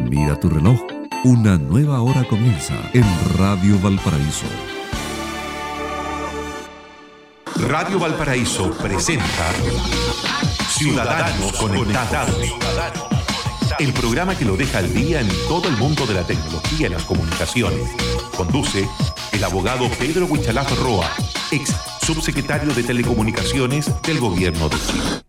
Mira tu reloj. Una nueva hora comienza en Radio Valparaíso. Radio Valparaíso presenta Ciudadanos Conectados. El programa que lo deja al día en todo el mundo de la tecnología y las comunicaciones. Conduce el abogado Pedro Huichalaf Roa, ex subsecretario de Telecomunicaciones del Gobierno de Chile.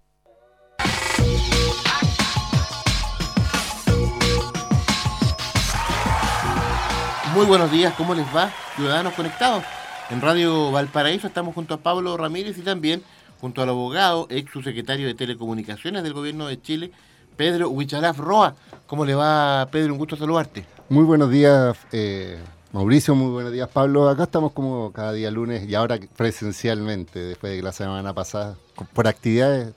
Muy buenos días, ¿cómo les va? Ciudadanos conectados. En Radio Valparaíso estamos junto a Pablo Ramírez y también junto al abogado, ex subsecretario de Telecomunicaciones del Gobierno de Chile, Pedro Huichalaf Roa. ¿Cómo le va, Pedro? Un gusto saludarte. Muy buenos días, eh, Mauricio. Muy buenos días, Pablo. Acá estamos como cada día lunes y ahora presencialmente, después de que la semana pasada, por actividades,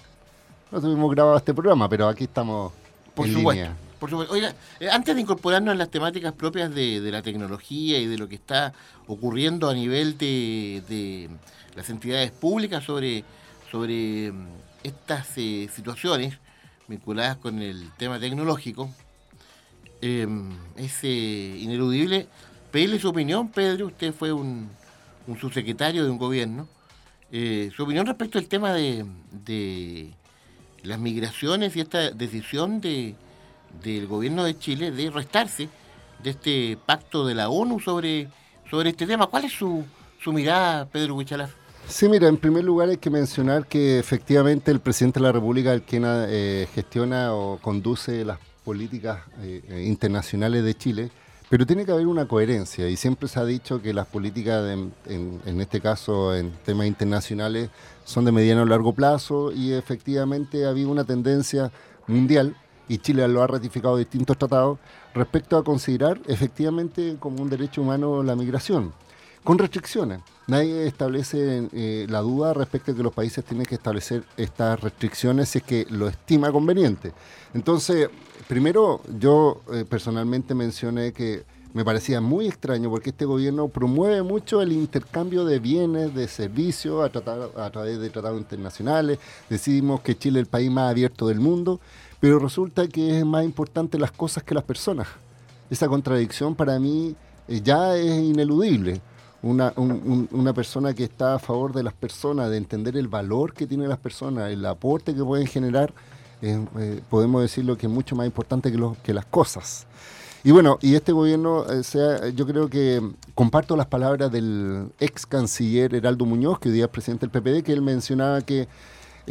no tuvimos grabado este programa, pero aquí estamos Por en supuesto. línea. Por supuesto. Oiga, eh, antes de incorporarnos en las temáticas propias de, la tecnología y de lo que está ocurriendo a nivel de, las entidades públicas sobre, sobre mm, estas eh, situaciones vinculadas con el tema tecnológico, eh, es eh, ineludible pedirle su opinión, Pedro. Usted fue un, subsecretario de un gobierno. su opinión respecto al tema de las migraciones y esta decisión de, del gobierno de Chile de restarse de este pacto de la ONU sobre, sobre este tema. ¿Cuál es su, su mirada, Pedro Huichalaf? Sí, mira, en primer lugar hay que mencionar que efectivamente el presidente de la República es quien eh, gestiona o conduce las políticas eh, eh, internacionales de Chile, pero tiene que haber una coherencia y siempre se ha dicho que las políticas, de- en, en este caso en temas internacionales, son de mediano a largo plazo y efectivamente ha habido una tendencia mundial y Chile lo ha ratificado distintos tratados respecto a considerar efectivamente como un derecho humano la migración con restricciones. Nadie establece eh, la duda respecto a que los países tienen que establecer estas restricciones si es que lo estima conveniente. Entonces, primero, yo eh, personalmente mencioné que me parecía muy extraño porque este gobierno promueve mucho el intercambio de bienes, de servicios a, a través de tratados internacionales. Decidimos que Chile es el país más abierto del mundo, pero resulta que es más importante las cosas que las personas. Esa contradicción para mí eh, ya es ineludible. Una, un- un- una persona que está a favor de las personas, de entender el valor que tienen las personas, el aporte que pueden generar, eh, podemos decirlo que es mucho más importante que, las cosas. Y bueno, y este gobierno, eh, sea, yo creo que comparto las palabras del ex canciller Heraldo Muñoz, que hoy día es presidente del PPD, que él mencionaba que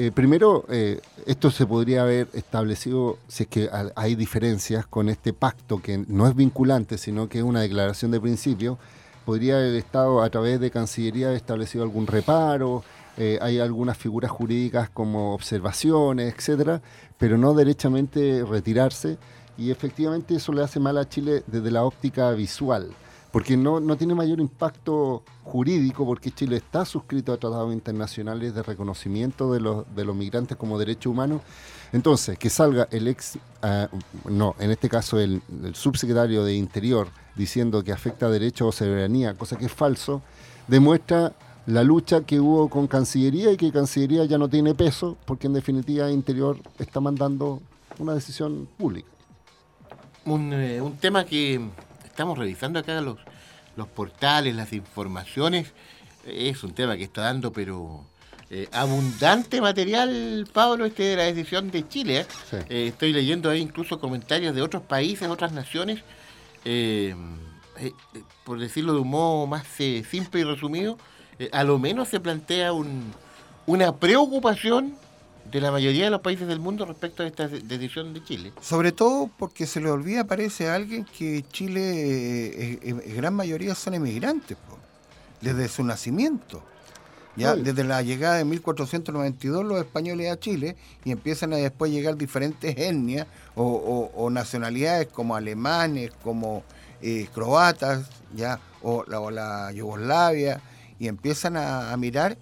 eh, primero, eh, esto se podría haber establecido, si es que ha- hay diferencias con este pacto que no es vinculante, sino que es una declaración de principio, podría el Estado a través de Cancillería haber establecido algún reparo, eh, hay algunas figuras jurídicas como observaciones, etcétera, pero no derechamente retirarse, y efectivamente eso le hace mal a Chile desde la óptica visual porque no, no tiene mayor impacto jurídico, porque Chile está suscrito a tratados internacionales de reconocimiento de los, de los migrantes como derecho humano. Entonces, que salga el ex, ah, no, en este caso el, subsecretario de Interior diciendo que afecta derecho o soberanía, cosa que es falso, demuestra la lucha que hubo con Cancillería y que Cancillería ya no tiene peso, porque en definitiva Interior está mandando una decisión pública. Un, eh, un tema que estamos revisando acá los, los portales, las informaciones, es un tema que está dando, pero eh, abundante material, Pablo, este de la decisión de Chile. ¿eh? Sí. Eh, estoy leyendo ahí incluso comentarios de otros países, otras naciones. por decirlo de un modo más simple y resumido, a lo menos se plantea un- una preocupación de la mayoría de los países del mundo respecto a esta de- decisión de Chile. Sobre todo porque se le olvida, parece a alguien, que Chile, eh, eh, eh, gran mayoría son emigrantes, po, desde su nacimiento. Ya, desde la llegada de 1492 los españoles a Chile y empiezan a después llegar diferentes etnias o, o- o nacionalidades como alemanes, como eh, croatas, ya, o la, o la Yugoslavia, y empiezan a, a mirar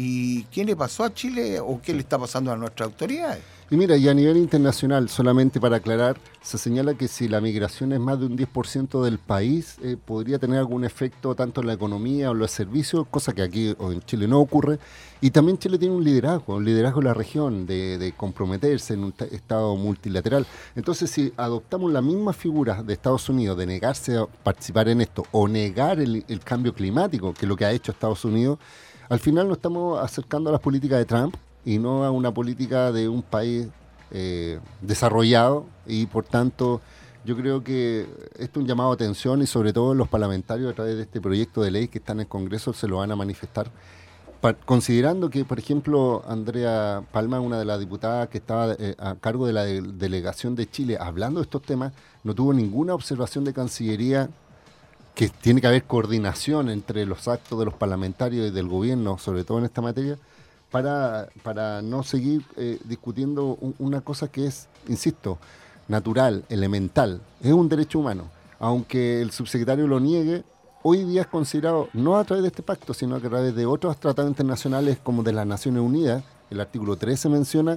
y quién le pasó a Chile o qué le está pasando a nuestras autoridades. Y mira, y a nivel internacional, solamente para aclarar, se señala que si la migración es más de un 10% del país, eh, podría tener algún efecto tanto en la economía o en los servicios, cosa que aquí o en Chile no ocurre. Y también Chile tiene un liderazgo, un liderazgo en la región, de, de comprometerse en un estado multilateral. Entonces, si adoptamos la misma figura de Estados Unidos, de negarse a participar en esto, o negar el cambio climático, que es lo que ha hecho Estados Unidos, al final nos estamos acercando a las políticas de Trump, y no a una política de un país eh, desarrollado y por tanto yo creo que esto es un llamado a atención y sobre todo los parlamentarios a través de este proyecto de ley que está en el Congreso se lo van a manifestar. considerando que, por ejemplo, Andrea Palma, una de las diputadas que estaba eh, a cargo de la delegación de Chile, hablando de estos temas, no tuvo ninguna observación de Cancillería que tiene que haber coordinación entre los actos de los parlamentarios y del gobierno, sobre todo en esta materia, para, para no seguir eh, discutiendo una cosa que es, insisto, natural, elemental, es un derecho humano. Aunque el subsecretario lo niegue, hoy día es considerado no a través de este pacto, sino a través de otros tratados internacionales como de las Naciones Unidas, el artículo 13 menciona,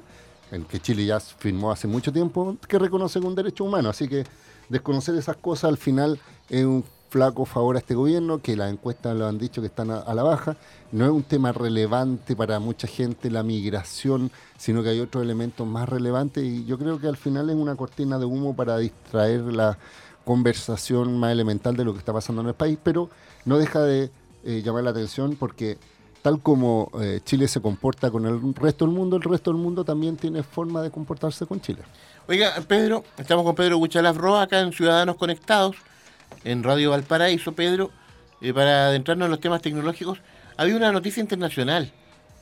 el que Chile ya firmó hace mucho tiempo, que reconoce un derecho humano. Así que desconocer esas cosas al final es un flaco favor a este gobierno, que las encuestas lo han dicho que están a, la baja. No es un tema relevante para mucha gente la migración, sino que hay otros elementos más relevantes y yo creo que al final es una cortina de humo para distraer la conversación más elemental de lo que está pasando en el país, pero no deja de eh, llamar la atención porque tal como eh, Chile se comporta con el resto del mundo, el resto del mundo también tiene forma de comportarse con Chile. Oiga, Pedro, estamos con Pedro Buchalaf Roa acá en Ciudadanos Conectados en Radio Valparaíso, Pedro, eh, para adentrarnos en los temas tecnológicos, había una noticia internacional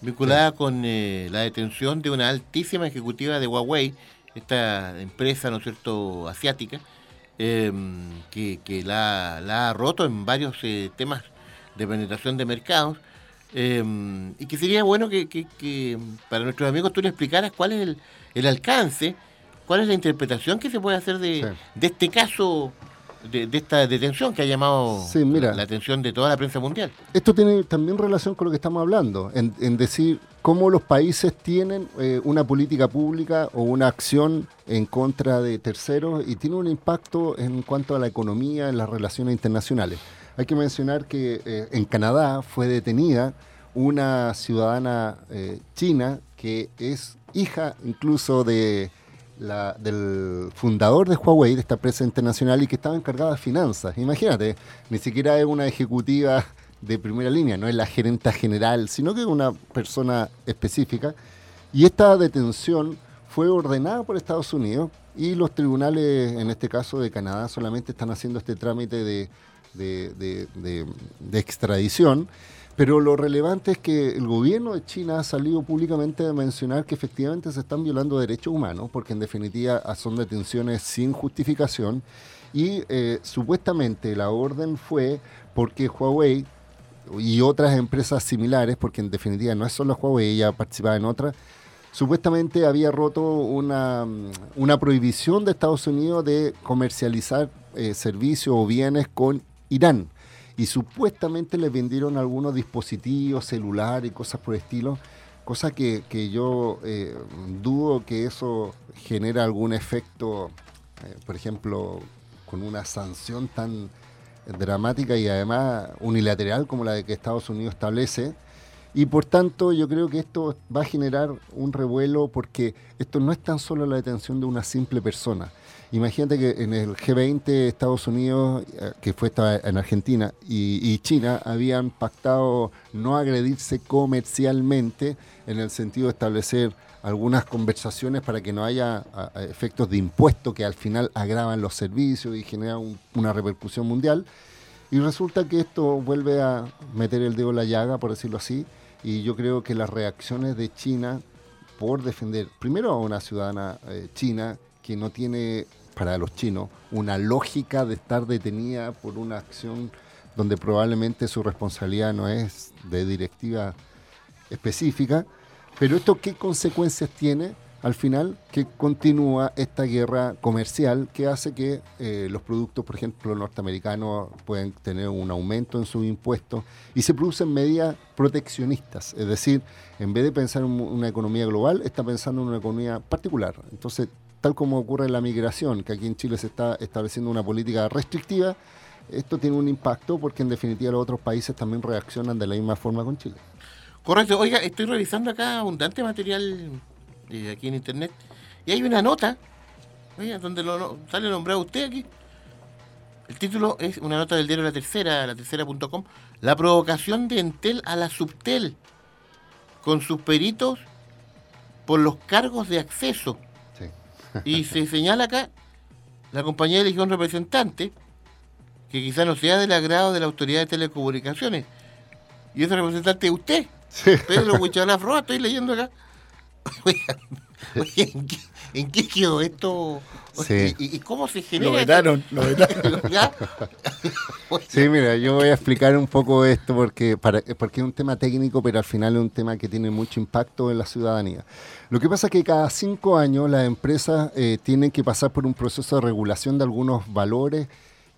vinculada con eh, la detención de una altísima ejecutiva de Huawei, esta empresa, ¿no es cierto?, asiática, em, que, la, ha roto en varios eh, temas de penetración de mercados. Em, y que sería bueno que, para nuestros amigos tú le explicaras cuál es el, alcance, cuál es la interpretación que se puede hacer de, de este caso de, esta detención que ha llamado la, atención de toda la prensa mundial. Esto tiene también relación con lo que estamos hablando, en, decir cómo los países tienen eh, una política pública o una acción en contra de terceros y tiene un impacto en cuanto a la economía, en las relaciones internacionales. Hay que mencionar que eh, en Canadá fue detenida una ciudadana eh, china que es hija incluso de del fundador de Huawei, de esta empresa internacional, y que estaba encargada de finanzas. Imagínate, ni siquiera es una ejecutiva de primera línea, no es la gerenta general, sino que es una persona específica. Y esta detención fue ordenada por Estados Unidos y los tribunales, en este caso de Canadá, solamente están haciendo este trámite de, de extradición. Pero lo relevante es que el gobierno de China ha salido públicamente a mencionar que efectivamente se están violando derechos humanos, porque en definitiva son detenciones sin justificación. Y eh, supuestamente la orden fue porque Huawei y otras empresas similares, porque en definitiva no es solo Huawei, ella participaba en otras, supuestamente había roto una, una prohibición de Estados Unidos de comercializar eh, servicios o bienes con Irán y supuestamente les vendieron algunos dispositivos celulares y cosas por el estilo, cosa que, yo eh, dudo que eso genera algún efecto, eh, por ejemplo, con una sanción tan dramática y además unilateral como la de que Estados Unidos establece. Y por tanto yo creo que esto va a generar un revuelo porque esto no es tan solo la detención de una simple persona, Imagínate que en el G20 Estados Unidos, eh, que fue en Argentina, y, China habían pactado no agredirse comercialmente en el sentido de establecer algunas conversaciones para que no haya efectos de impuesto que al final agravan los servicios y generan una repercusión mundial. Y resulta que esto vuelve a meter el dedo en la llaga, por decirlo así, y yo creo que las reacciones de China por defender primero a una ciudadana eh, china que no tiene para los chinos una lógica de estar detenida por una acción donde probablemente su responsabilidad no es de directiva específica. Pero esto qué consecuencias tiene al final que continúa esta guerra comercial que hace que eh, los productos, por ejemplo, norteamericanos pueden tener un aumento en sus impuestos y se producen medidas proteccionistas, es decir, en vez de pensar en una economía global, está pensando en una economía particular. Entonces, tal como ocurre en la migración, que aquí en Chile se está estableciendo una política restrictiva, esto tiene un impacto porque en definitiva los otros países también reaccionan de la misma forma con Chile. Correcto, oiga, estoy revisando acá abundante material eh, aquí en internet. Y hay una nota, donde lo, sale nombrado usted aquí. El título es una nota del diario La Tercera, la tercera.com. La provocación de Entel a la Subtel con sus peritos por los cargos de acceso. Y se señala acá, la compañía eligió un representante que quizá no sea del agrado de la autoridad de telecomunicaciones. Y ese representante es usted, Pedro Huichalafroa, estoy leyendo acá. ¿en qué, quedó esto? ¿Y, cómo se genera? Lo vetaron, lo vetaron. sí, mira, yo voy a explicar un poco esto porque, para, porque es un tema técnico, pero al final es un tema que tiene mucho impacto en la ciudadanía. Lo que pasa es que cada cinco años las empresas eh, tienen que pasar por un proceso de regulación de algunos valores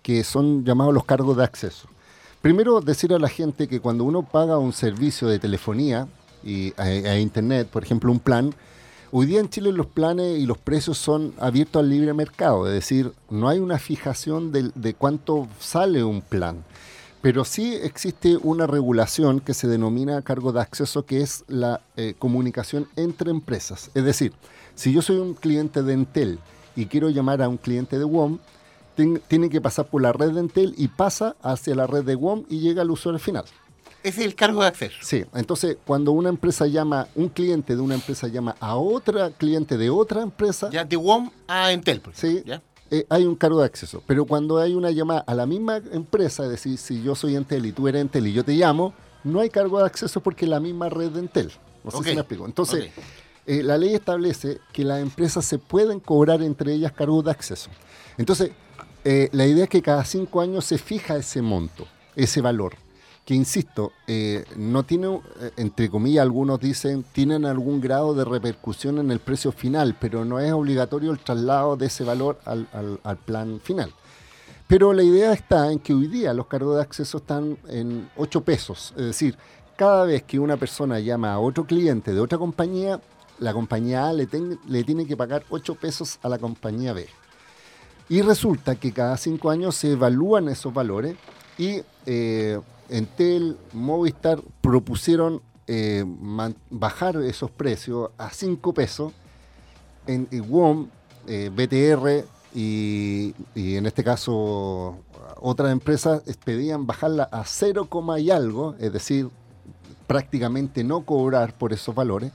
que son llamados los cargos de acceso. Primero, decir a la gente que cuando uno paga un servicio de telefonía, y a, Internet, por ejemplo, un plan. Hoy día en Chile los planes y los precios son abiertos al libre mercado, es decir, no hay una fijación de, cuánto sale un plan. Pero sí existe una regulación que se denomina cargo de acceso, que es la eh, comunicación entre empresas. Es decir, si yo soy un cliente de Entel y quiero llamar a un cliente de WOM, tiene que pasar por la red de Entel y pasa hacia la red de WOM y llega al usuario final. Es el cargo de acceso. Sí, entonces cuando una empresa llama, un cliente de una empresa llama a otra cliente de otra empresa. Ya de WOM a Entel. Sí, eh, hay un cargo de acceso. Pero cuando hay una llamada a la misma empresa, es decir, si yo soy Entel y tú eres Entel y yo te llamo, no hay cargo de acceso porque es la misma red de Entel. No sé si me explico. Entonces, eh, la ley establece que las empresas se pueden cobrar entre ellas cargos de acceso. Entonces, eh, la idea es que cada cinco años se fija ese monto, ese valor que insisto, eh, no tiene, eh, entre comillas, algunos dicen, tienen algún grado de repercusión en el precio final, pero no es obligatorio el traslado de ese valor al, plan final. Pero la idea está en que hoy día los cargos de acceso están en 8 pesos, es decir, cada vez que una persona llama a otro cliente de otra compañía, la compañía A le, le tiene que pagar 8 pesos a la compañía B. Y resulta que cada 5 años se evalúan esos valores y eh, Entel, Movistar propusieron eh, bajar esos precios a 5 pesos. En, WOM, eh, BTR y, en este caso otras empresas pedían bajarla a 0, y algo, es decir, prácticamente no cobrar por esos valores.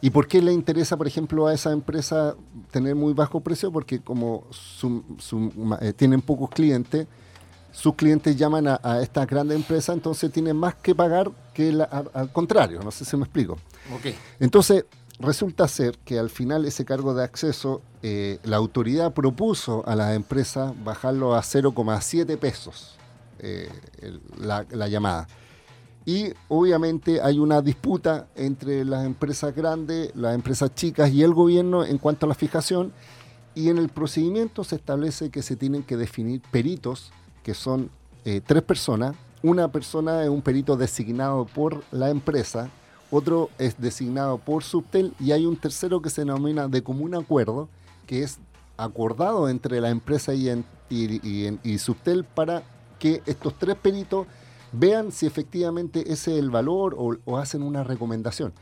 ¿Y por qué le interesa, por ejemplo, a esa empresa tener muy bajo precio? Porque como eh, tienen pocos clientes, sus clientes llaman a, esta grande empresa, entonces tienen más que pagar que al, contrario, no sé si me explico. Entonces, resulta ser que al final ese cargo de acceso, eh, la autoridad propuso a las empresas bajarlo a 0,7 pesos eh, la, la llamada. Y obviamente hay una disputa entre las empresas grandes, las empresas chicas y el gobierno en cuanto a la fijación. Y en el procedimiento se establece que se tienen que definir peritos que son eh, tres personas. Una persona es un perito designado por la empresa, otro es designado por Subtel y hay un tercero que se denomina de común acuerdo, que es acordado entre la empresa y, y, Subtel para que estos tres peritos vean si efectivamente ese es el valor o, hacen una recomendación.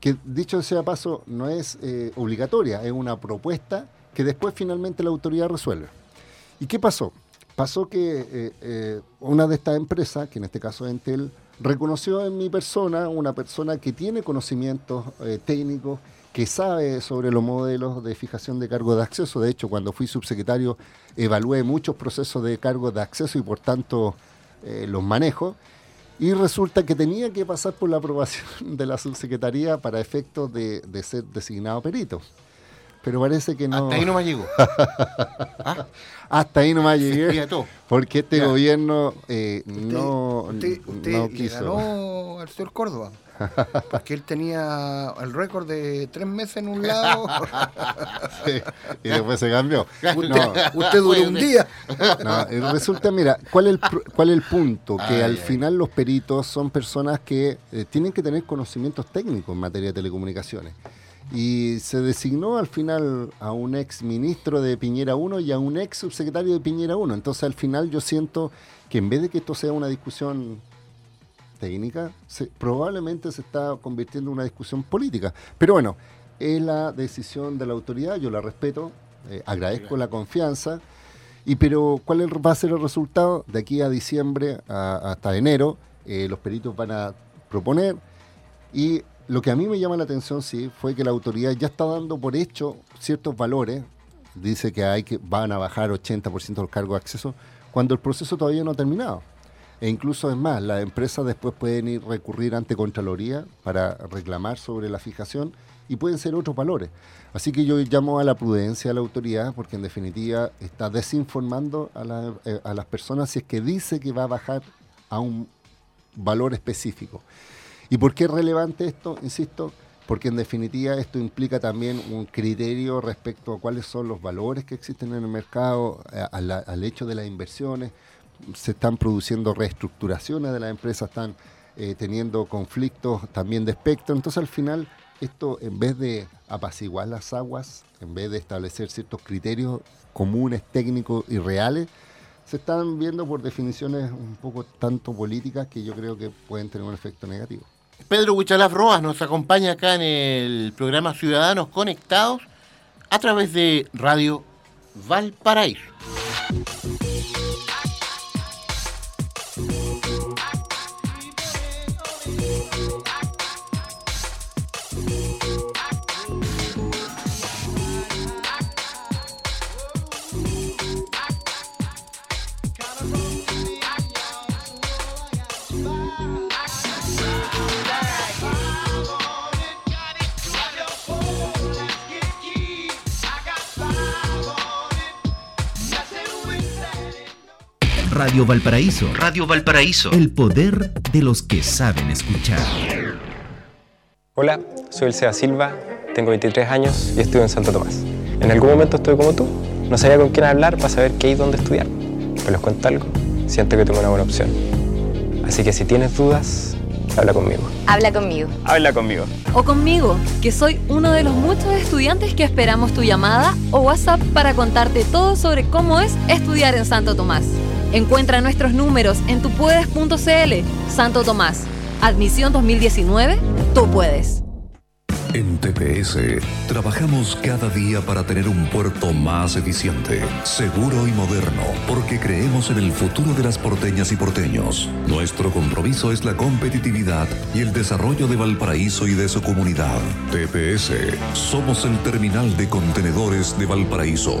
Que dicho sea paso, no es eh, obligatoria, es una propuesta que después finalmente la autoridad resuelve. ¿Y qué pasó? Pasó que eh, eh, una de estas empresas, que en este caso es Entel, reconoció en mi persona una persona que tiene conocimientos eh, técnicos, que sabe sobre los modelos de fijación de cargo de acceso. De hecho, cuando fui subsecretario, evalué muchos procesos de cargo de acceso y por tanto los manejo. Y resulta que tenía que pasar por la aprobación de la subsecretaría para efectos de ser designado perito pero parece que no. Hasta ahí no me llegó. ¿Ah? Hasta ahí no me llegué. Porque este gobierno eh, no, usted, usted no quiso. ganó al señor Córdoba. Porque él tenía el récord de tres meses en un lado. y después se cambió. Usted, duró un día. resulta, mira, ¿cuál es, el, ¿cuál es el punto? Que al final los peritos son personas que eh, tienen que tener conocimientos técnicos en materia de telecomunicaciones. Y se designó al final a un ex ministro de Piñera 1 y a un ex subsecretario de Piñera 1. Entonces al final yo siento que en vez de que esto sea una discusión técnica, probablemente se está convirtiendo en una discusión política. Pero bueno, es la decisión de la autoridad, yo la respeto, eh, agradezco la confianza. Y pero ¿cuál va a ser el resultado? De aquí a diciembre hasta enero, eh, los peritos van a proponer y lo que a mí me llama la atención, sí, fue que la autoridad ya está dando por hecho ciertos valores. Dice que van a bajar 80% del cargo de acceso, cuando el proceso todavía no ha terminado. E incluso es más, las empresas después pueden ir recurrir ante Contraloría para reclamar sobre la fijación y pueden ser otros valores. Así que yo llamo a la prudencia a la autoridad porque en definitiva está desinformando a, eh, a las personas si es que dice que va a bajar a un valor específico. ¿Y por qué es relevante esto? Insisto, porque en definitiva esto implica también un criterio respecto a cuáles son los valores que existen en el mercado, al hecho de las inversiones. Se están produciendo reestructuraciones de las empresas, están eh, teniendo conflictos también de espectro. Entonces al final esto en vez de apaciguar las aguas, en vez de establecer ciertos criterios comunes, técnicos y reales, se están viendo por definiciones un poco tanto políticas que yo creo que pueden tener un efecto negativo. Pedro Huichalaf Roas nos acompaña acá en el programa Ciudadanos Conectados a través de Radio Valparaíso. Radio Valparaíso. Radio Valparaíso. El poder de los que saben escuchar. Hola, soy el Sea Silva, tengo 23 años y estudio en Santo Tomás. En algún momento estuve como tú, no sabía con quién hablar para saber qué y dónde estudiar. Pero les cuento algo, siento que tengo una buena opción. Así que si tienes dudas, habla conmigo. Habla conmigo. Habla conmigo. O conmigo, que soy uno de los muchos estudiantes que esperamos tu llamada o WhatsApp para contarte todo sobre cómo es estudiar en Santo Tomás. Encuentra nuestros números en tupuedes.cl. Santo Tomás. Admisión 2019. Tú puedes. En TPS trabajamos cada día para tener un puerto más eficiente, seguro y moderno, porque creemos en el futuro de las porteñas y porteños. Nuestro compromiso es la competitividad y el desarrollo de Valparaíso y de su comunidad. TPS, somos el terminal de contenedores de Valparaíso.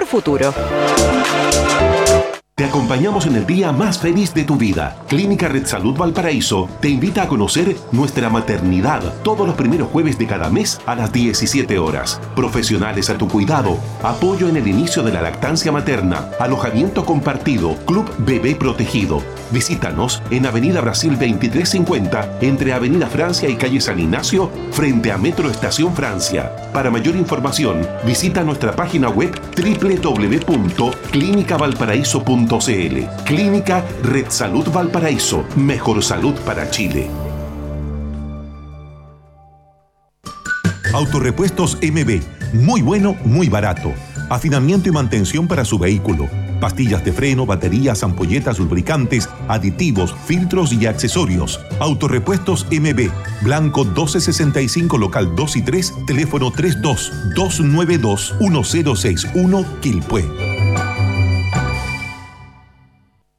futuro. Te acompañamos en el día más feliz de tu vida. Clínica Red Salud Valparaíso te invita a conocer nuestra maternidad todos los primeros jueves de cada mes a las 17 horas. Profesionales a tu cuidado, apoyo en el inicio de la lactancia materna, alojamiento compartido, Club Bebé Protegido. Visítanos en Avenida Brasil 2350 entre Avenida Francia y Calle San Ignacio frente a Metro Estación Francia. Para mayor información, visita nuestra página web www.clinicavalparaíso.com Clínica Red Salud Valparaíso. Mejor salud para Chile. Autorepuestos MB. Muy bueno, muy barato. Afinamiento y mantención para su vehículo. Pastillas de freno, baterías, ampolletas, lubricantes, aditivos, filtros y accesorios. Autorepuestos MB. Blanco 1265, local 2 y 3, teléfono 32 292 1061, Quilpué.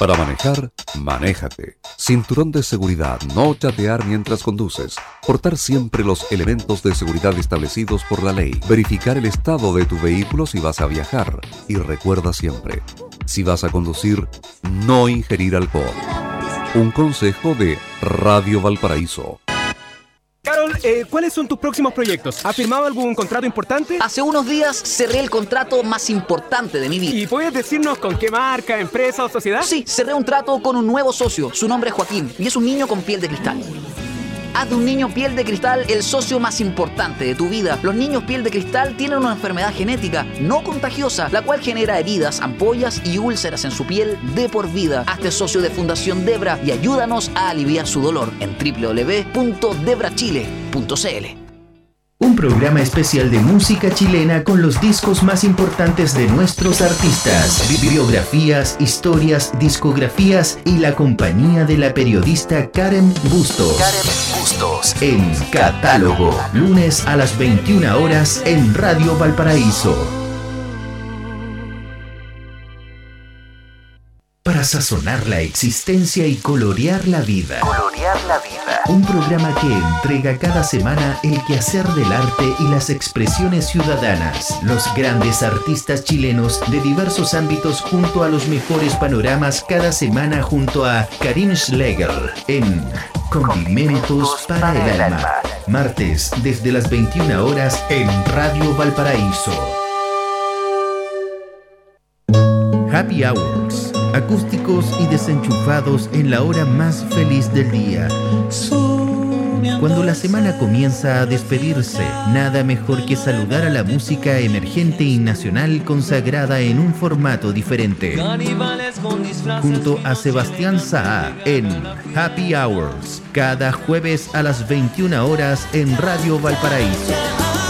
Para manejar, manéjate. Cinturón de seguridad, no chatear mientras conduces. Portar siempre los elementos de seguridad establecidos por la ley. Verificar el estado de tu vehículo si vas a viajar. Y recuerda siempre, si vas a conducir, no ingerir alcohol. Un consejo de Radio Valparaíso. Carol, eh, ¿cuáles son tus próximos proyectos? ¿Has firmado algún contrato importante? Hace unos días cerré el contrato más importante de mi vida. ¿Y puedes decirnos con qué marca, empresa o sociedad? Sí, cerré un trato con un nuevo socio. Su nombre es Joaquín y es un niño con piel de cristal. Haz de un niño piel de cristal el socio más importante de tu vida. Los niños piel de cristal tienen una enfermedad genética no contagiosa, la cual genera heridas, ampollas y úlceras en su piel de por vida. Hazte socio de Fundación Debra y ayúdanos a aliviar su dolor en www.debrachile.cl. Un programa especial de música chilena con los discos más importantes de nuestros artistas, bibliografías, historias, discografías y la compañía de la periodista Karen Bustos. Karen Bustos. En Catálogo, lunes a las 21 horas en Radio Valparaíso. Para sazonar la existencia y colorear la vida. Colorear la vida. Un programa que entrega cada semana el quehacer del arte y las expresiones ciudadanas. Los grandes artistas chilenos de diversos ámbitos junto a los mejores panoramas cada semana junto a Karim Schlegel en Condimentos para el alma. Martes desde las 21 horas en Radio Valparaíso. Happy Hours. Acústicos y desenchufados en la hora más feliz del día. Cuando la semana comienza a despedirse, nada mejor que saludar a la música emergente y nacional consagrada en un formato diferente. Junto a Sebastián Saá en Happy Hours, cada jueves a las 21 horas en Radio Valparaíso.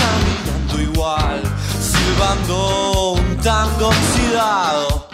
Caminando igual, silbando un tango oxidado.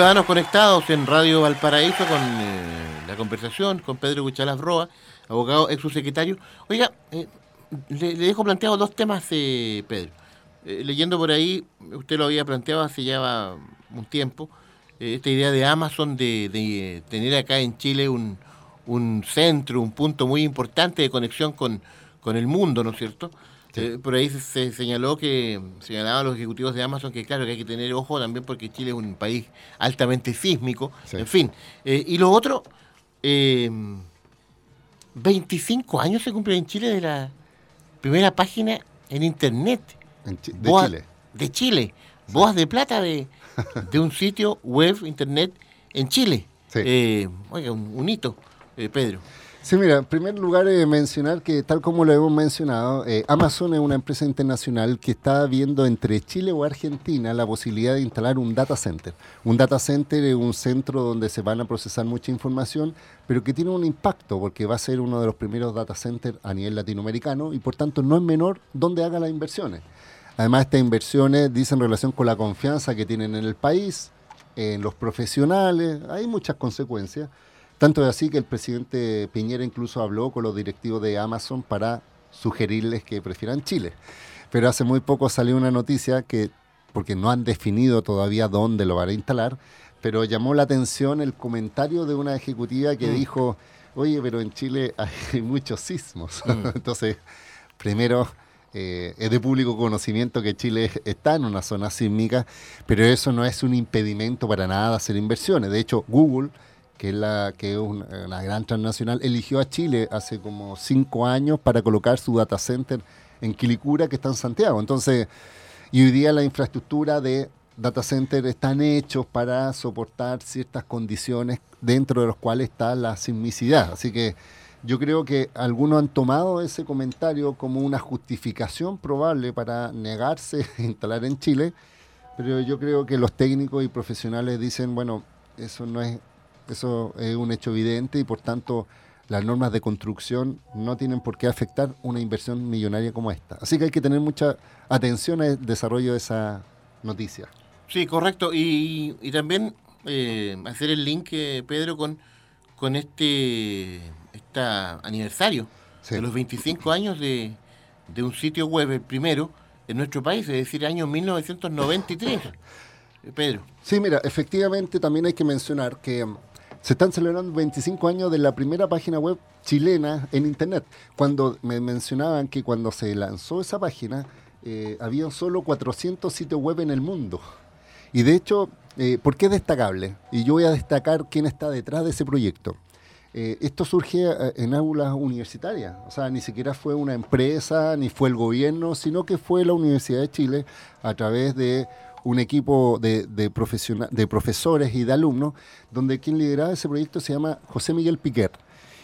Ciudadanos conectados en Radio Valparaíso con eh, la conversación con Pedro Huchalas Roa, abogado ex subsecretario. Oiga, eh, le, dejo planteado dos temas, eh, Pedro. Eh, leyendo por ahí, usted lo había planteado hace ya un tiempo, eh, esta idea de Amazon de, de, tener acá en Chile un, un centro, un punto muy importante de conexión con, con el mundo, ¿no es cierto? Eh, por ahí se, se señaló que, señalaban los ejecutivos de Amazon que claro que hay que tener ojo también porque Chile es un país altamente sísmico, en fin. Eh, y lo otro, eh, 25 años se cumplen en Chile de la primera página en internet. de Boa- Chile. De Chile. Boas de plata de, de un sitio web, internet, en Chile. Eh, oiga, un, un hito, eh, Pedro. Sí, mira, en primer lugar eh, mencionar que tal como lo hemos mencionado, eh, Amazon es una empresa internacional que está viendo entre Chile o Argentina la posibilidad de instalar un data center. Un data center es un centro donde se van a procesar mucha información, pero que tiene un impacto porque va a ser uno de los primeros data centers a nivel latinoamericano y por tanto no es menor donde haga las inversiones. Además, estas inversiones dicen relación con la confianza que tienen en el país, en los profesionales, hay muchas consecuencias. Tanto es así que el presidente Piñera incluso habló con los directivos de Amazon para sugerirles que prefieran Chile. Pero hace muy poco salió una noticia que, porque no han definido todavía dónde lo van a instalar, pero llamó la atención el comentario de una ejecutiva que Mm. dijo, oye, pero en Chile hay muchos sismos. Mm. Entonces, primero, eh, es de público conocimiento que Chile es- está en una zona sísmica, pero eso no es un impedimento para nada de hacer inversiones. De hecho, Google, que es, la, que es una, gran transnacional, eligió a Chile hace como cinco años para colocar su data center en Quilicura, que está en Santiago. Entonces, y hoy día la infraestructura de data center están hechos para soportar ciertas condiciones dentro de los cuales está la sismicidad. Así que yo creo que algunos han tomado ese comentario como una justificación probable para negarse a instalar en Chile, pero yo creo que los técnicos y profesionales dicen, bueno, eso no es, eso es un hecho evidente y por tanto las normas de construcción no tienen por qué afectar una inversión millonaria como esta. Así que hay que tener mucha atención al desarrollo de esa noticia. Sí, correcto. Y, y también eh, hacer el link, eh, Pedro, con, con este esta aniversario de los 25 años de, de un sitio web, el primero en nuestro país, es decir, año 1993. Eh, Pedro. Sí, mira, efectivamente también hay que mencionar que se están celebrando 25 años de la primera página web chilena en Internet. Cuando me mencionaban que cuando se lanzó esa página, eh, había solo 400 sitios web en el mundo. Y de hecho, eh, ¿por qué es destacable? Y yo voy a destacar quién está detrás de ese proyecto. Eh, esto surge eh, en aulas universitarias, o sea, ni siquiera fue una empresa, ni fue el gobierno, sino que fue la Universidad de Chile a través de un equipo de, de, profesores y de alumnos, donde quien lideraba ese proyecto se llama José Miguel Piquer.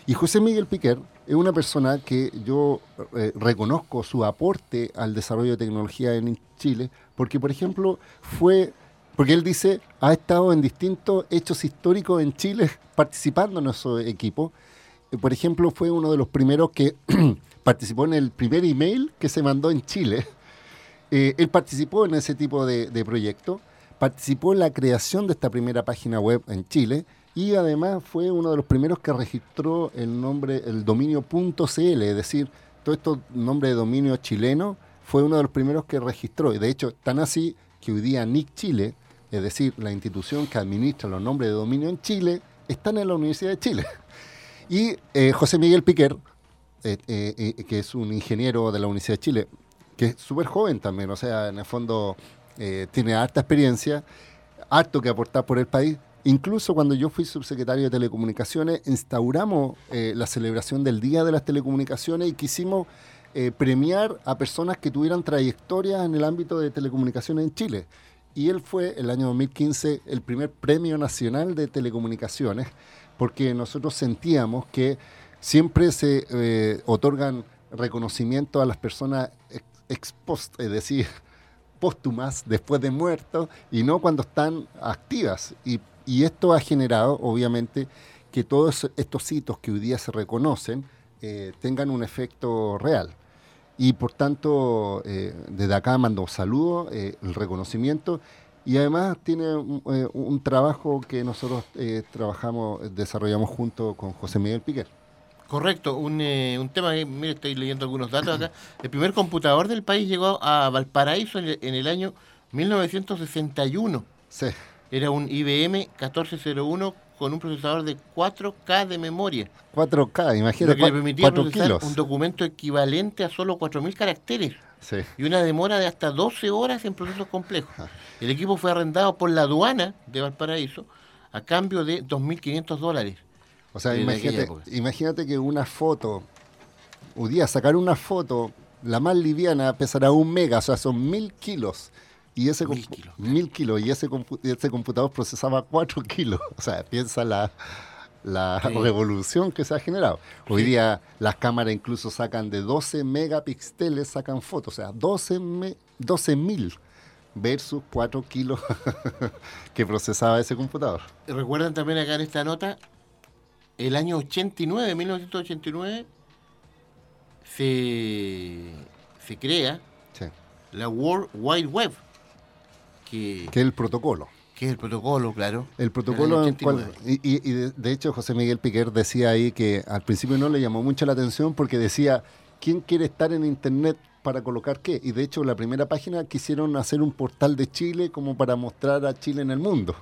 Y José Miguel Piquer es una persona que yo eh, reconozco su aporte al desarrollo de tecnología en Chile, porque, por ejemplo, fue porque él dice, ha estado en distintos hechos históricos en Chile participando en nuestro equipo. Eh, Por ejemplo, fue uno de los primeros que participó en el primer email que se mandó en Chile. Eh, él participó en ese tipo de, de proyecto, participó en la creación de esta primera página web en Chile y además fue uno de los primeros que registró el nombre, el dominio .cl, es decir, todo esto nombre de dominio chileno fue uno de los primeros que registró. Y de hecho, tan así que hoy día NIC Chile, es decir, la institución que administra los nombres de dominio en Chile, están en la Universidad de Chile. Y eh, José Miguel Piquer, eh, que es un ingeniero de la Universidad de Chile, que es súper joven también, o sea, en el fondo eh, tiene harta experiencia, harto que aportar por el país. Incluso cuando yo fui subsecretario de Telecomunicaciones, instauramos eh, la celebración del Día de las Telecomunicaciones y quisimos eh, premiar a personas que tuvieran trayectorias en el ámbito de telecomunicaciones en Chile. Y él fue, el año 2015, el primer premio nacional de telecomunicaciones, porque nosotros sentíamos que siempre se otorgan reconocimiento a las personas ex, ex post, es decir, póstumas después de muertos y no cuando están activas. Y, y esto ha generado, obviamente, que todos estos hitos que hoy día se reconocen eh, tengan un efecto real. Y por tanto, eh, desde acá mando saludos, eh, el reconocimiento Y además tiene un, eh, trabajo que nosotros trabajamos, desarrollamos junto con José Miguel Piquer. Correcto, un, eh, un tema que, mire, estoy leyendo algunos datos acá. El primer computador del país llegó a Valparaíso en el, en el año 1961. Sí. Era un IBM 1401 con un procesador de 4K de memoria. 4K, Lo imagínate, que le permitía 4 procesar kilos. un documento equivalente a solo 4.000 caracteres Sí. y una demora de hasta 12 horas en procesos complejos. El equipo fue arrendado por la aduana de Valparaíso a cambio de 2.500 dólares. O sea, imagínate, imagínate que una foto, un día sacar una foto, la más liviana pesará un mega, o sea, son mil kilos. Y ese Mil kilos. mil kilos, y ese, compu- ese computador procesaba cuatro kilos. O sea, piensa la, la Sí. revolución que se ha generado. Hoy Sí. día las cámaras incluso sacan de 12 megapíxeles, sacan fotos, o sea, 12 me- 12.000 versus 4 kilos que procesaba ese computador. Recuerdan también acá en esta nota, el año 89, 1989, se, se crea Sí. la World Wide Web, que, Que es el protocolo. que es el protocolo, claro. El protocolo, del en cual- 89. y, y- y de, de hecho José Miguel Piquer decía ahí que al principio no le llamó mucho la atención porque decía, ¿quién quiere estar en Internet para colocar qué? Y de hecho la primera página quisieron hacer un portal de Chile como para mostrar a Chile en el mundo.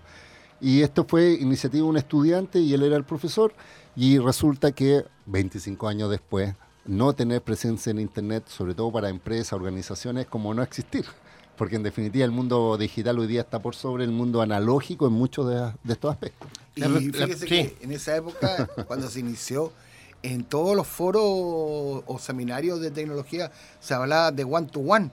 Y esto fue iniciativa de un estudiante y él era el profesor y resulta que 25 años después no tener presencia en Internet, sobre todo para empresas, organizaciones, como no existir. Porque en definitiva el mundo digital hoy día está por sobre el mundo analógico en muchos de, de estos aspectos. Y La- la- fíjese sí. que en esa época, cuando se inició, en todos los foros o seminarios de tecnología se hablaba de one to one,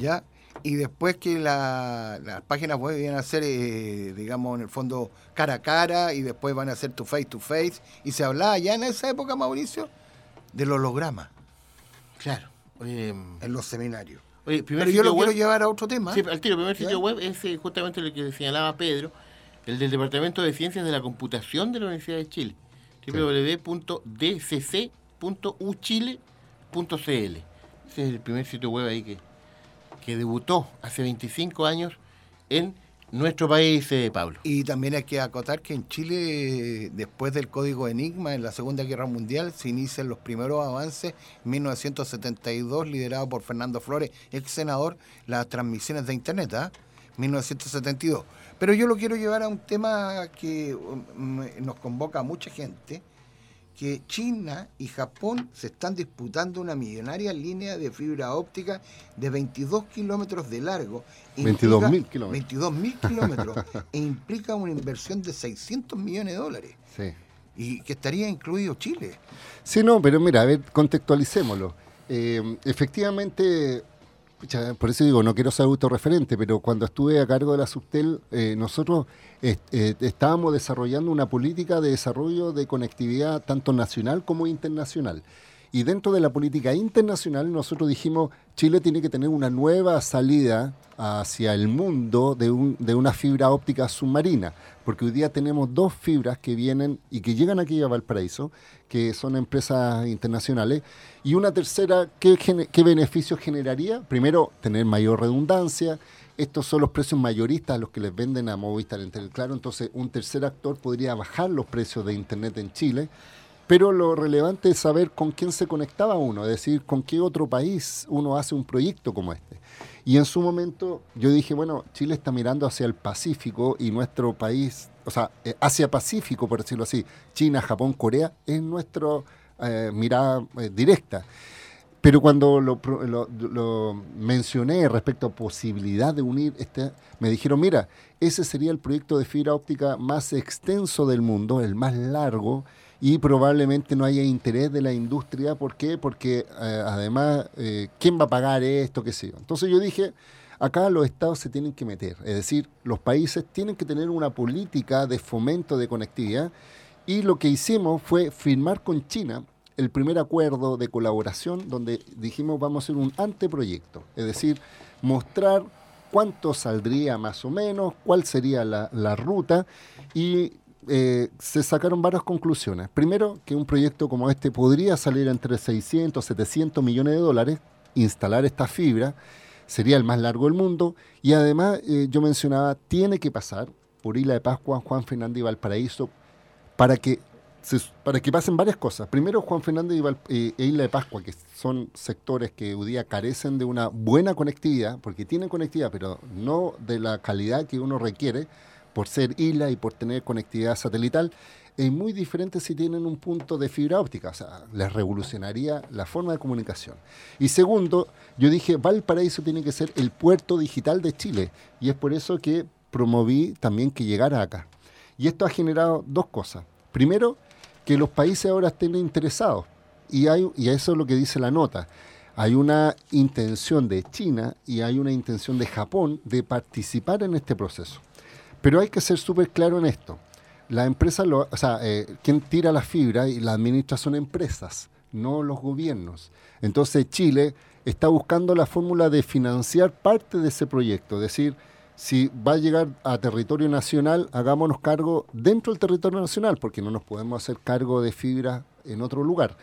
¿ya? Y después que la- las páginas web iban a ser, eh, digamos, en el fondo cara a cara y después van a ser to face to face. Y se hablaba ya en esa época, Mauricio, del holograma Claro. En los seminarios. oye, Pero yo lo quiero llevar a otro tema. Sí, al tiro, el primer sitio web es eh, justamente lo que señalaba Pedro, el del Departamento de Ciencias de la Computación de la Universidad de Chile, www.dcc.uchile.cl. Ese es el primer sitio web ahí que, que debutó hace 25 años en nuestro país, eh, Pablo. Y también hay que acotar que en Chile, después del código Enigma, en la Segunda Guerra Mundial, se inician los primeros avances, en 1972, liderado por Fernando Flores, ex senador, las transmisiones de Internet, ¿ah? 1972. Pero yo lo quiero llevar a un tema que um, nos convoca a mucha gente, que China y Japón se están disputando una millonaria línea de fibra óptica de 22 kilómetros de largo. 22.000 Implica- kilómetros. 22.000 kilómetros e implica una inversión de 600 millones de dólares Sí. y que estaría incluido Chile. Sí, no, pero mira, a ver, contextualicémoslo. Eh, efectivamente, por eso digo, no quiero ser autorreferente, pero cuando estuve a cargo de la Subtel, eh, nosotros eh, estábamos desarrollando una política de desarrollo de conectividad tanto nacional como internacional. Y dentro de la política internacional nosotros dijimos, Chile tiene que tener una nueva salida hacia el mundo de, un- de una fibra óptica submarina, porque hoy día tenemos dos fibras que vienen y que llegan aquí a Valparaíso, que son empresas internacionales, y una tercera, ¿qué, beneficios generaría? Primero, tener mayor redundancia, estos son los precios mayoristas los que les venden a Movistar Entel Claro, entonces un tercer actor podría bajar los precios de Internet en Chile, pero lo relevante es saber con quién se conectaba uno, es decir, con qué otro país uno hace un proyecto como este. Y en su momento yo dije, bueno, Chile está mirando hacia el Pacífico y nuestro país, o sea, eh, Asia Pacífico, por decirlo así, China, Japón, Corea, es nuestra mirada eh, directa. Pero cuando lo, lo- lo mencioné respecto a posibilidad de unir, este, me dijeron, mira, ese sería el proyecto de fibra óptica más extenso del mundo, el más largo, y probablemente no haya interés de la industria. ¿Por qué? Porque eh, además, eh, ¿quién va a pagar esto? ¿Qué sé yo? Entonces yo dije, acá los estados se tienen que meter, es decir, los países tienen que tener una política de fomento de conectividad, y lo que hicimos fue firmar con China el primer acuerdo de colaboración donde dijimos vamos a hacer un anteproyecto, es decir, mostrar cuánto saldría más o menos, cuál sería la, la ruta y eh, se sacaron varias conclusiones. Primero, que un proyecto como este podría salir entre 600, 700 millones de dólares, instalar esta fibra. sería el más largo del mundo y además eh, yo mencionaba, tiene que pasar por Isla de Pascua, Juan Fernández y Valparaíso para que, para que pasen varias cosas. Primero, Juan Fernández y Val- eh, e Isla de Pascua, que son sectores que hoy día carecen de una buena conectividad, porque tienen conectividad, pero no de la calidad que uno requiere por ser isla y por tener conectividad satelital, es muy diferente si tienen un punto de fibra óptica, o sea, les revolucionaría la forma de comunicación. Y segundo, yo dije, Valparaíso tiene que ser el puerto digital de Chile, y es por eso que promoví también que llegara acá. Y esto ha generado dos cosas. Primero, que los países ahora estén interesados, y, hay, y eso es lo que dice la nota. Hay una intención de China y hay una intención de Japón de participar en este proceso. Pero hay que ser súper claro en esto. La empresa, lo, o sea, eh, quien tira la fibra y la administra son empresas, no los gobiernos. Entonces Chile está buscando la fórmula de financiar parte de ese proyecto, es decir, si va a llegar a territorio nacional, hagámonos cargo dentro del territorio nacional, porque no nos podemos hacer cargo de fibra en otro lugar.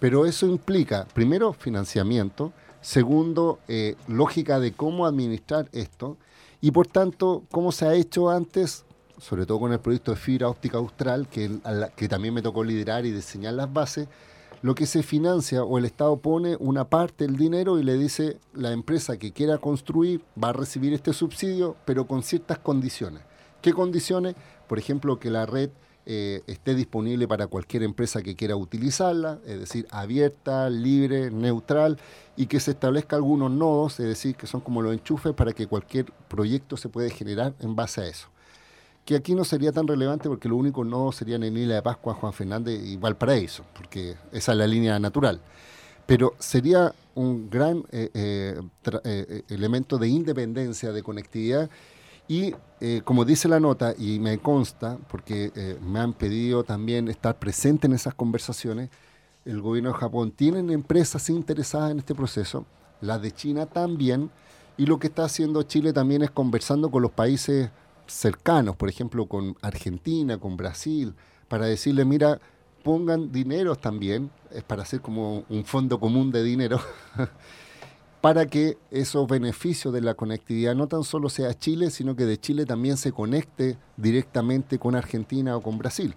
Pero eso implica, primero, financiamiento, segundo, eh, lógica de cómo administrar esto, y por tanto, cómo se ha hecho antes, sobre todo con el proyecto de fibra óptica austral, que, que también me tocó liderar y diseñar las bases, lo que se financia o el Estado pone una parte del dinero y le dice la empresa que quiera construir va a recibir este subsidio, pero con ciertas condiciones. ¿Qué condiciones? Por ejemplo, que la red eh, esté disponible para cualquier empresa que quiera utilizarla, es decir, abierta, libre, neutral, y que se establezca algunos nodos, es decir, que son como los enchufes para que cualquier proyecto se puede generar en base a eso que aquí no sería tan relevante porque los únicos nodos serían en Isla de Pascua, Juan Fernández y Valparaíso, porque esa es la línea natural. Pero sería un gran eh, eh, elemento de independencia, de conectividad, y eh, como dice la nota, y me consta, porque eh, me han pedido también estar presente en esas conversaciones, el gobierno de Japón tiene empresas interesadas en este proceso, las de China también, y lo que está haciendo Chile también es conversando con los países cercanos, por ejemplo, con Argentina, con Brasil, para decirle, mira, pongan dineros también, es para hacer como un fondo común de dinero, para que esos beneficios de la conectividad no tan solo sea Chile, sino que de Chile también se conecte directamente con Argentina o con Brasil.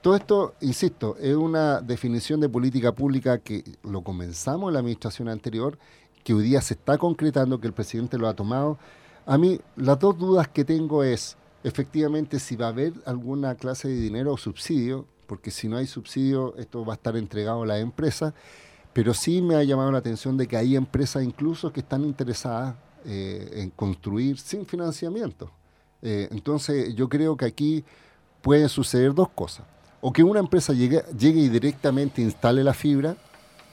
Todo esto, insisto, es una definición de política pública que lo comenzamos en la administración anterior, que hoy día se está concretando, que el presidente lo ha tomado. A mí, las dos dudas que tengo es, efectivamente, si va a haber alguna clase de dinero o subsidio, porque si no hay subsidio, esto va a estar entregado a la empresa, pero sí me ha llamado la atención de que hay empresas incluso que están interesadas eh, en construir sin financiamiento. Eh, entonces, yo creo que aquí pueden suceder dos cosas. O que una empresa llegue, llegue y directamente instale la fibra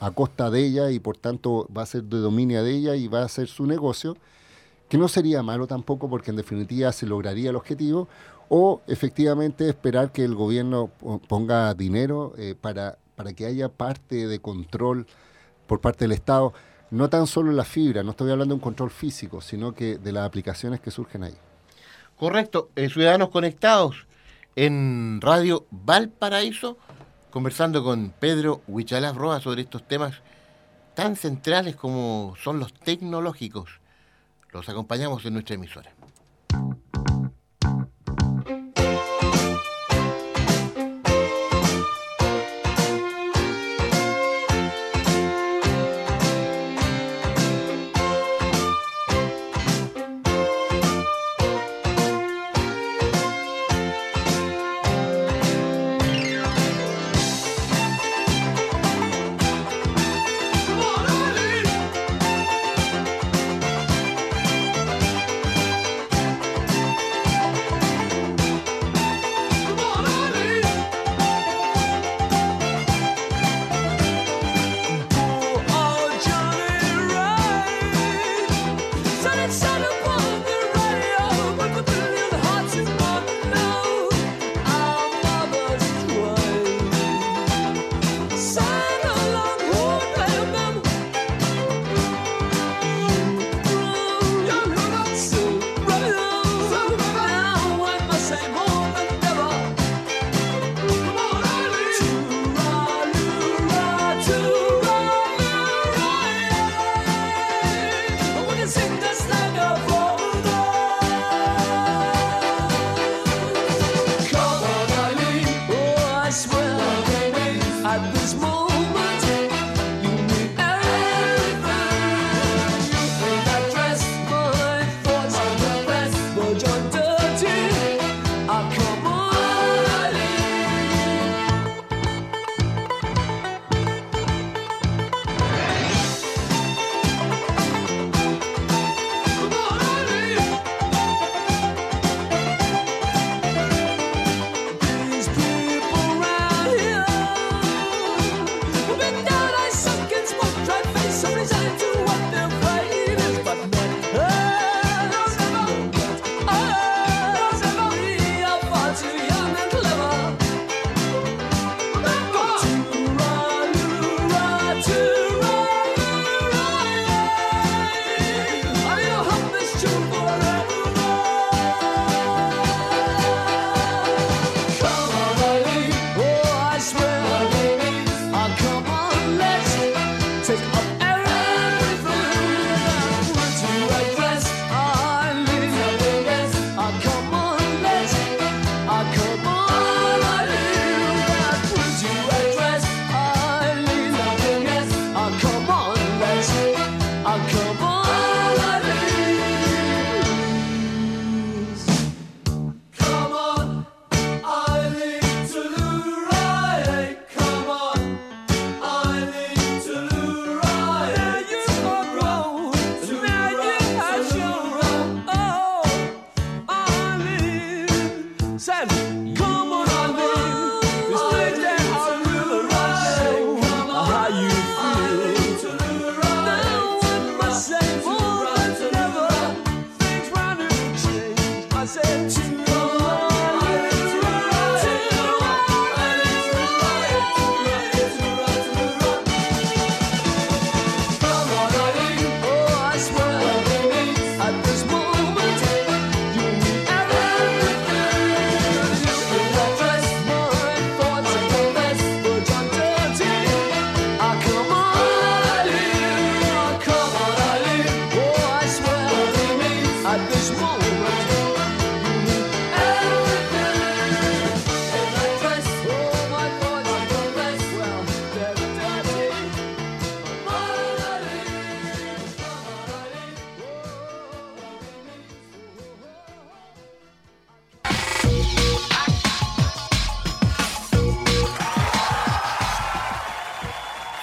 a costa de ella y por tanto va a ser de dominio de ella y va a ser su negocio, que no sería malo tampoco porque en definitiva se lograría el objetivo, o efectivamente esperar que el gobierno po- ponga dinero eh, para, para que haya parte de control por parte del Estado, no tan solo en la fibra, no estoy hablando de un control físico, sino que de las aplicaciones que surgen ahí. Correcto, Ciudadanos Conectados en Radio Valparaíso, conversando con Pedro Huichalaf Roa sobre estos temas tan centrales como son los tecnológicos. Los acompañamos en nuestra emisora.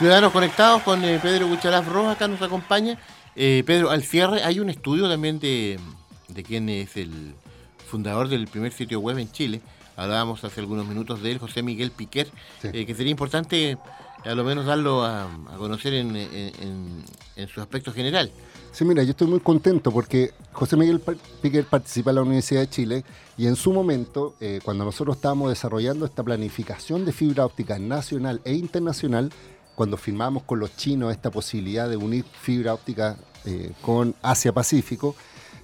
Ciudadanos conectados con eh, Pedro Huichalaf Rojas, acá nos acompaña. Eh, Pedro, al cierre hay un estudio también de, de quién es el fundador del primer sitio web en Chile. Hablábamos hace algunos minutos de él, José Miguel Piquer, eh, que sería importante a lo menos darlo a, a conocer en, en- en- en su aspecto general. Sí, mira, yo estoy muy contento porque José Miguel Piquer participa en la Universidad de Chile y en su momento, eh, cuando nosotros estábamos desarrollando esta planificación de fibra óptica nacional e internacional, cuando firmamos con los chinos esta posibilidad de unir fibra óptica eh, con Asia-Pacífico,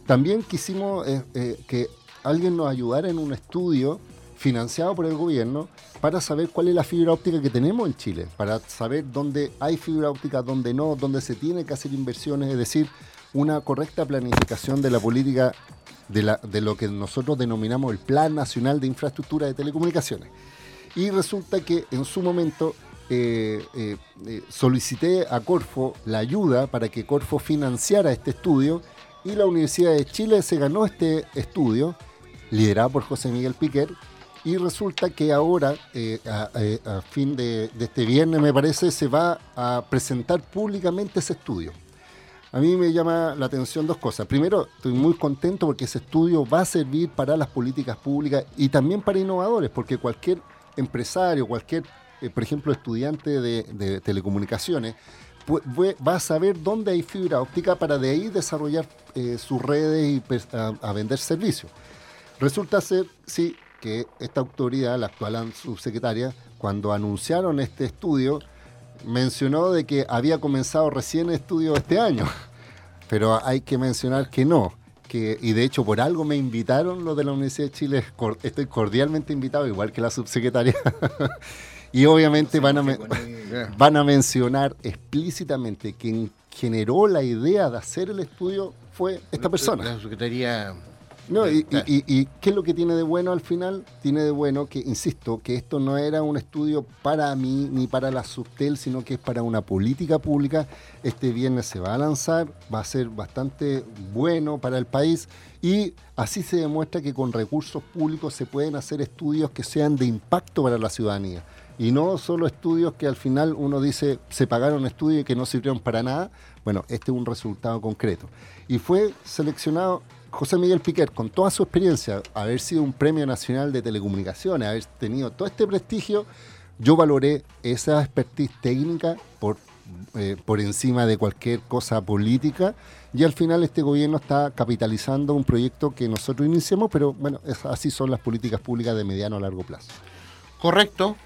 también quisimos eh, eh, que alguien nos ayudara en un estudio financiado por el gobierno para saber cuál es la fibra óptica que tenemos en Chile, para saber dónde hay fibra óptica, dónde no, dónde se tiene que hacer inversiones, es decir, una correcta planificación de la política de, lo que nosotros denominamos el Plan Nacional de Infraestructura de Telecomunicaciones. Y resulta que en su momento eh, eh, eh, solicité a Corfo la ayuda para que Corfo financiara este estudio y la Universidad de Chile se ganó este estudio, liderado por José Miguel Piquer, y resulta que ahora, a, fin de este viernes me parece, se va a presentar públicamente ese estudio. A mí me llama la atención dos cosas. Primero, estoy muy contento porque ese estudio va a servir para las políticas públicas y también para innovadores, porque cualquier empresario, cualquier, eh, por ejemplo, estudiante de, de telecomunicaciones, va a saber dónde hay fibra óptica para de ahí desarrollar eh, sus redes y a, vender servicios. Resulta ser, sí, que esta autoridad, la actual subsecretaria, cuando anunciaron este estudio, mencionó de que había comenzado recién el estudio este año. Pero hay que mencionar que no. Que, y de hecho, por algo me invitaron los de la Universidad de Chile. Estoy cordialmente invitado, igual que la subsecretaria. y obviamente van a, me- van a mencionar explícitamente quien generó la idea de hacer el estudio fue esta persona. La Secretaría... No, y, y- y- y qué es lo que tiene de bueno al final? Tiene de bueno que, insisto, que esto no era un estudio para mí ni para la Subtel, sino que es para una política pública. Este viernes se va a lanzar, va a ser bastante bueno para el país y así se demuestra que con recursos públicos se pueden hacer estudios que sean de impacto para la ciudadanía. Y no solo estudios que al final uno dice se pagaron estudios y que no sirvieron para nada. Bueno, este es un resultado concreto. Y fue seleccionado José Miguel Piquer, con toda su experiencia, haber sido un premio nacional de telecomunicaciones, haber tenido todo este prestigio, yo valoré esa expertise técnica por, eh, por encima de cualquier cosa política y al final este gobierno está capitalizando un proyecto que nosotros iniciamos, pero bueno, así son las políticas públicas de mediano a largo plazo. Correcto.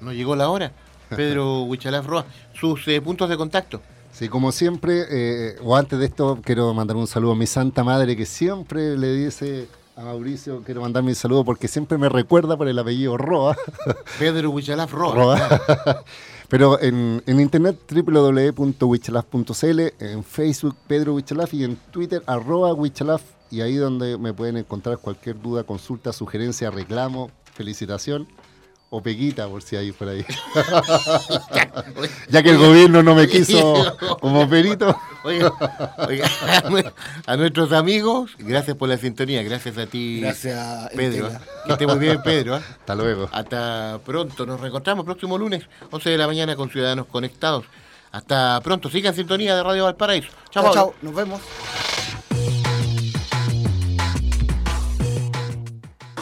No llegó la hora. Pedro Huichalaf Roa, sus eh, puntos de contacto. Sí, como siempre, eh, o antes de esto, quiero mandar un saludo a mi santa madre que siempre le dice a Mauricio, quiero mandar mi saludo porque siempre me recuerda por el apellido Roa. Pedro Huichalaf Roa. Roa. Pero en, en internet www.wichalaf.cl, en Facebook Pedro Wichalaf y en Twitter arroba Wichalaf y ahí donde me pueden encontrar cualquier duda, consulta, sugerencia, reclamo, felicitación o peguita por si hay por ahí. ya que el gobierno no me quiso como perito. Oiga, oiga, a nue- a nuestros amigos, gracias por la sintonía, gracias a ti, Gracias, Pedro. Que esté muy bien, Pedro. ¿eh? Hasta luego. Hasta pronto, nos reencontramos próximo lunes, 11 de la mañana con Ciudadanos Conectados. Hasta pronto, sigan sintonía de Radio Valparaíso. Chao, Chao, chao, nos vemos.